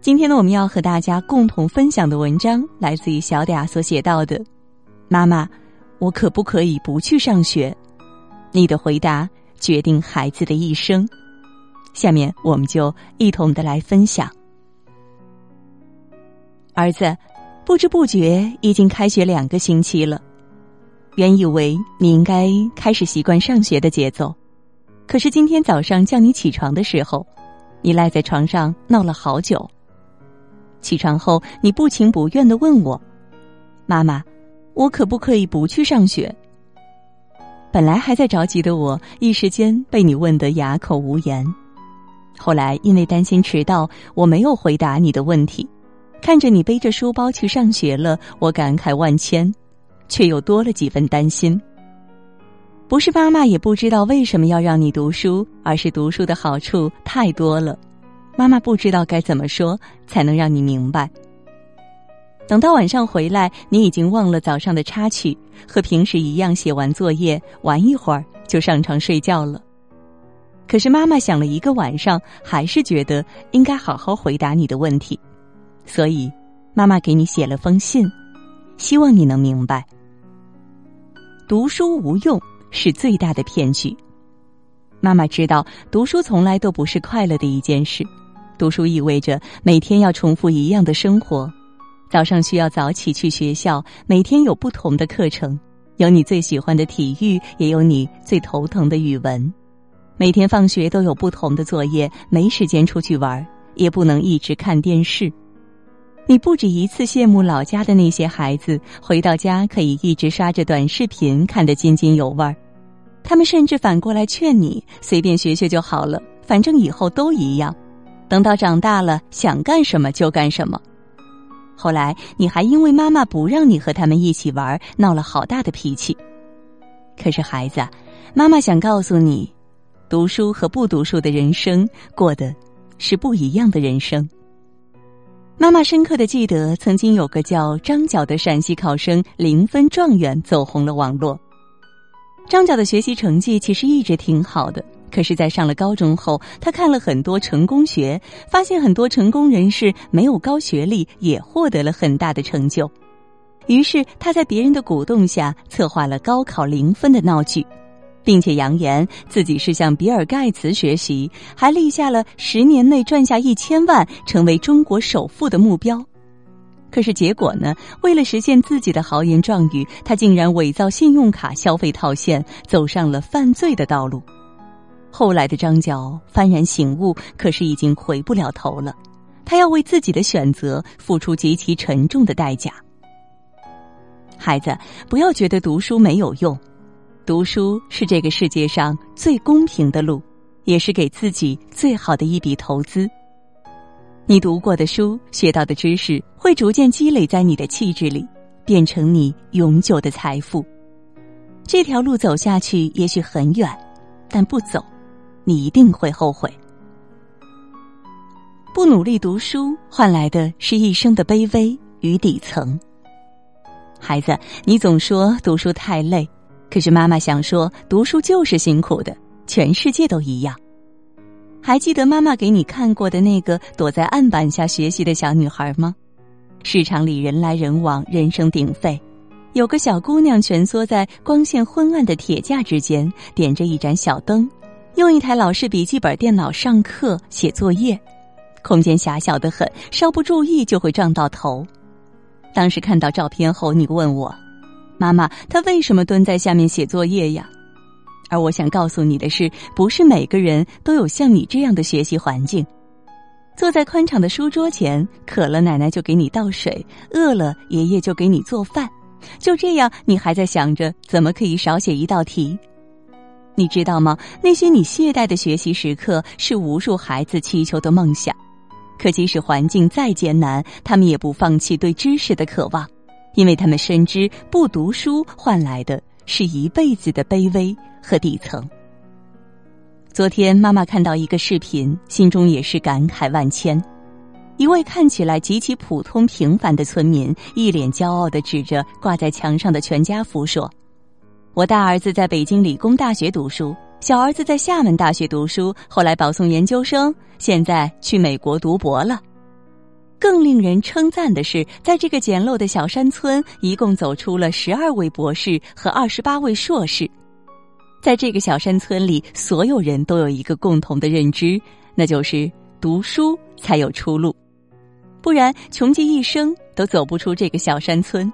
今天呢，我们要和大家共同分享的文章来自于小嗲所写到的：“妈妈，我可不可以不去上学？”你的回答决定孩子的一生。下面我们就一同的来分享。儿子，不知不觉已经开学两个星期了，原以为你应该开始习惯上学的节奏，可是今天早上叫你起床的时候，你赖在床上闹了好久。起床后，你不情不愿的问我：“妈妈，我可不可以不去上学？”本来还在着急的我，一时间被你问得哑口无言。后来因为担心迟到，我没有回答你的问题。看着你背着书包去上学了，我感慨万千，却又多了几分担心。不是妈妈也不知道为什么要让你读书，而是读书的好处太多了。妈妈不知道该怎么说才能让你明白。等到晚上回来，你已经忘了早上的插曲，和平时一样写完作业，玩一会儿就上床睡觉了。可是妈妈想了一个晚上，还是觉得应该好好回答你的问题，所以妈妈给你写了封信，希望你能明白，读书无用是最大的骗局。妈妈知道，读书从来都不是快乐的一件事。读书意味着每天要重复一样的生活，早上需要早起去学校，每天有不同的课程，有你最喜欢的体育，也有你最头疼的语文。每天放学都有不同的作业，没时间出去玩，也不能一直看电视。你不止一次羡慕老家的那些孩子，回到家可以一直刷着短视频，看得津津有味儿。他们甚至反过来劝你随便学学就好了，反正以后都一样。等到长大了，想干什么就干什么。后来你还因为妈妈不让你和他们一起玩，闹了好大的脾气。可是孩子，妈妈想告诉你，读书和不读书的人生过的是不一样的人生。妈妈深刻的记得，曾经有个叫张角的陕西考生零分状元走红了网络。张角的学习成绩其实一直挺好的。可是，在上了高中后，他看了很多成功学，发现很多成功人士没有高学历也获得了很大的成就。于是，他在别人的鼓动下，策划了高考零分的闹剧，并且扬言自己是向比尔盖茨学习，还立下了十年内赚下一千万，成为中国首富的目标。可是结果呢？为了实现自己的豪言壮语，他竟然伪造信用卡消费套现，走上了犯罪的道路。后来的张角幡然醒悟，可是已经回不了头了。他要为自己的选择付出极其沉重的代价。孩子，不要觉得读书没有用，读书是这个世界上最公平的路，也是给自己最好的一笔投资。你读过的书，学到的知识，会逐渐积累在你的气质里，变成你永久的财富。这条路走下去，也许很远，但不走。你一定会后悔。不努力读书，换来的是一生的卑微与底层。孩子，你总说读书太累，可是妈妈想说，读书就是辛苦的，全世界都一样。还记得妈妈给你看过的那个躲在案板下学习的小女孩吗？市场里人来人往，人声鼎沸，有个小姑娘蜷缩在光线昏暗的铁架之间，点着一盏小灯。用一台老式笔记本电脑上课写作业，空间狭小的很，稍不注意就会撞到头。当时看到照片后，你问我：“妈妈，他为什么蹲在下面写作业呀？”而我想告诉你的是，不是每个人都有像你这样的学习环境。坐在宽敞的书桌前，渴了奶奶就给你倒水，饿了爷爷就给你做饭。就这样，你还在想着怎么可以少写一道题。你知道吗？那些你懈怠的学习时刻，是无数孩子祈求的梦想。可即使环境再艰难，他们也不放弃对知识的渴望，因为他们深知不读书换来的是一辈子的卑微和底层。昨天妈妈看到一个视频，心中也是感慨万千。一位看起来极其普通平凡的村民，一脸骄傲的指着挂在墙上的全家福说。我大儿子在北京理工大学读书，小儿子在厦门大学读书，后来保送研究生，现在去美国读博了。更令人称赞的是，在这个简陋的小山村，一共走出了十二位博士和二十八位硕士。在这个小山村里，所有人都有一个共同的认知，那就是读书才有出路，不然穷极一生都走不出这个小山村。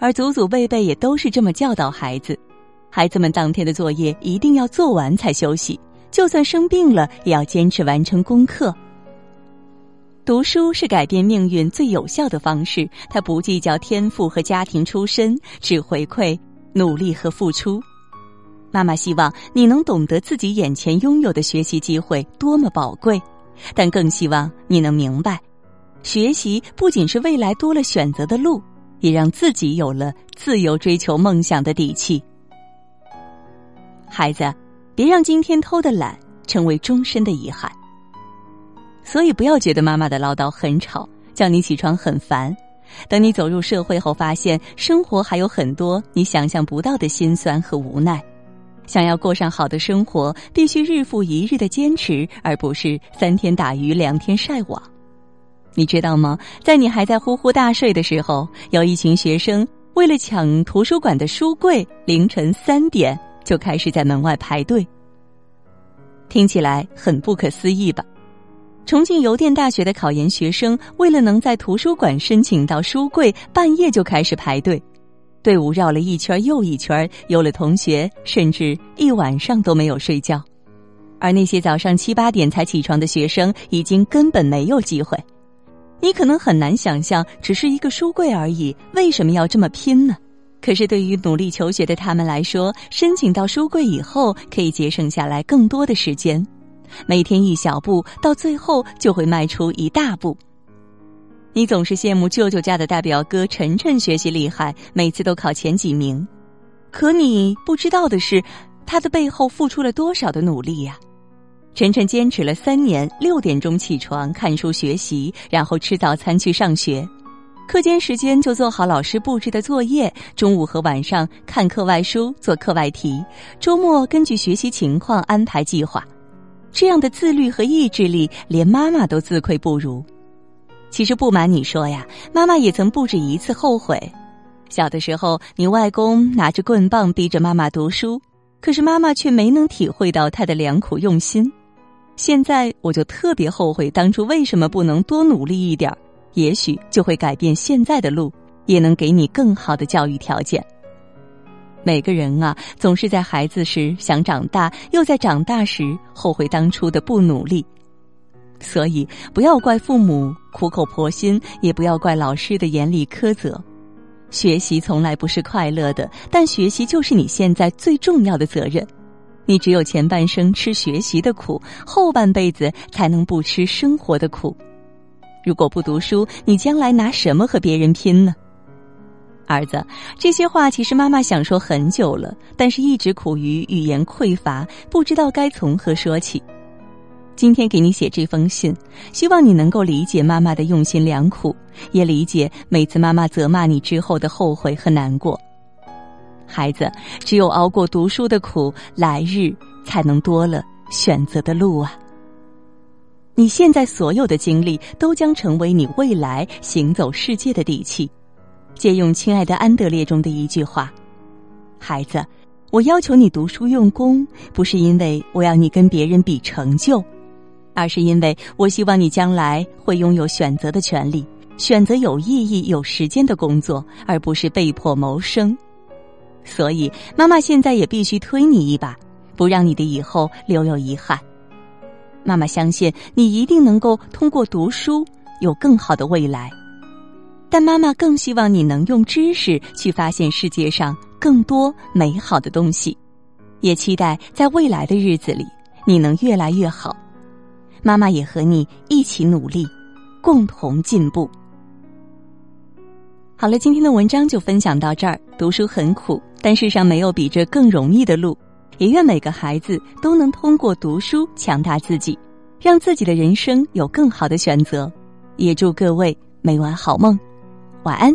而祖祖辈辈也都是这么教导孩子：孩子们当天的作业一定要做完才休息，就算生病了也要坚持完成功课。读书是改变命运最有效的方式，它不计较天赋和家庭出身，只回馈努力和付出。妈妈希望你能懂得自己眼前拥有的学习机会多么宝贵，但更希望你能明白，学习不仅是未来多了选择的路，也让自己有了自由追求梦想的底气。孩子，别让今天偷的懒成为终身的遗憾。所以不要觉得妈妈的唠叨很吵，叫你起床很烦。等你走入社会后，发现生活还有很多你想象不到的辛酸和无奈。想要过上好的生活，必须日复一日的坚持，而不是三天打鱼两天晒网。你知道吗？在你还在呼呼大睡的时候，有一群学生为了抢图书馆的书柜，凌晨三点就开始在门外排队。听起来很不可思议吧？重庆邮电大学的考研学生为了能在图书馆申请到书柜，半夜就开始排队，队伍绕了一圈又一圈，有了同学甚至一晚上都没有睡觉，而那些早上七八点才起床的学生，已经根本没有机会。你可能很难想象，只是一个书柜而已，为什么要这么拼呢？可是对于努力求学的他们来说，申请到书柜以后，可以节省下来更多的时间。每天一小步，到最后就会迈出一大步。你总是羡慕舅舅家的大表哥晨晨学习厉害，每次都考前几名。可你不知道的是，他的背后付出了多少的努力呀！晨晨坚持了三年，六点钟起床看书学习，然后吃早餐去上学，课间时间就做好老师布置的作业，中午和晚上看课外书做课外题，周末根据学习情况安排计划。这样的自律和意志力，连妈妈都自愧不如。其实不瞒你说呀，妈妈也曾不止一次后悔。小的时候，你外公拿着棍棒逼着妈妈读书，可是妈妈却没能体会到他的良苦用心。现在我就特别后悔当初为什么不能多努力一点，也许就会改变现在的路，也能给你更好的教育条件。每个人啊，总是在孩子时想长大，又在长大时后悔当初的不努力。所以，不要怪父母苦口婆心，也不要怪老师的严厉苛责。学习从来不是快乐的，但学习就是你现在最重要的责任。你只有前半生吃学习的苦，后半辈子才能不吃生活的苦。如果不读书，你将来拿什么和别人拼呢？儿子，这些话其实妈妈想说很久了，但是一直苦于语言匮乏，不知道该从何说起。今天给你写这封信，希望你能够理解妈妈的用心良苦，也理解每次妈妈责骂你之后的后悔和难过。孩子，只有熬过读书的苦，来日才能多了选择的路啊！你现在所有的经历，都将成为你未来行走世界的底气。借用亲爱的安德烈中的一句话：“孩子，我要求你读书用功，不是因为我要你跟别人比成就，而是因为我希望你将来会拥有选择的权利，选择有意义、有时间的工作，而不是被迫谋生。所以，妈妈现在也必须推你一把，不让你的以后留有遗憾。妈妈相信你一定能够通过读书有更好的未来。”但妈妈更希望你能用知识去发现世界上更多美好的东西，也期待在未来的日子里你能越来越好。妈妈也和你一起努力，共同进步。好了，今天的文章就分享到这儿。读书很苦，但世上没有比这更容易的路。也愿每个孩子都能通过读书强大自己，让自己的人生有更好的选择。也祝各位每晚好梦。晚安。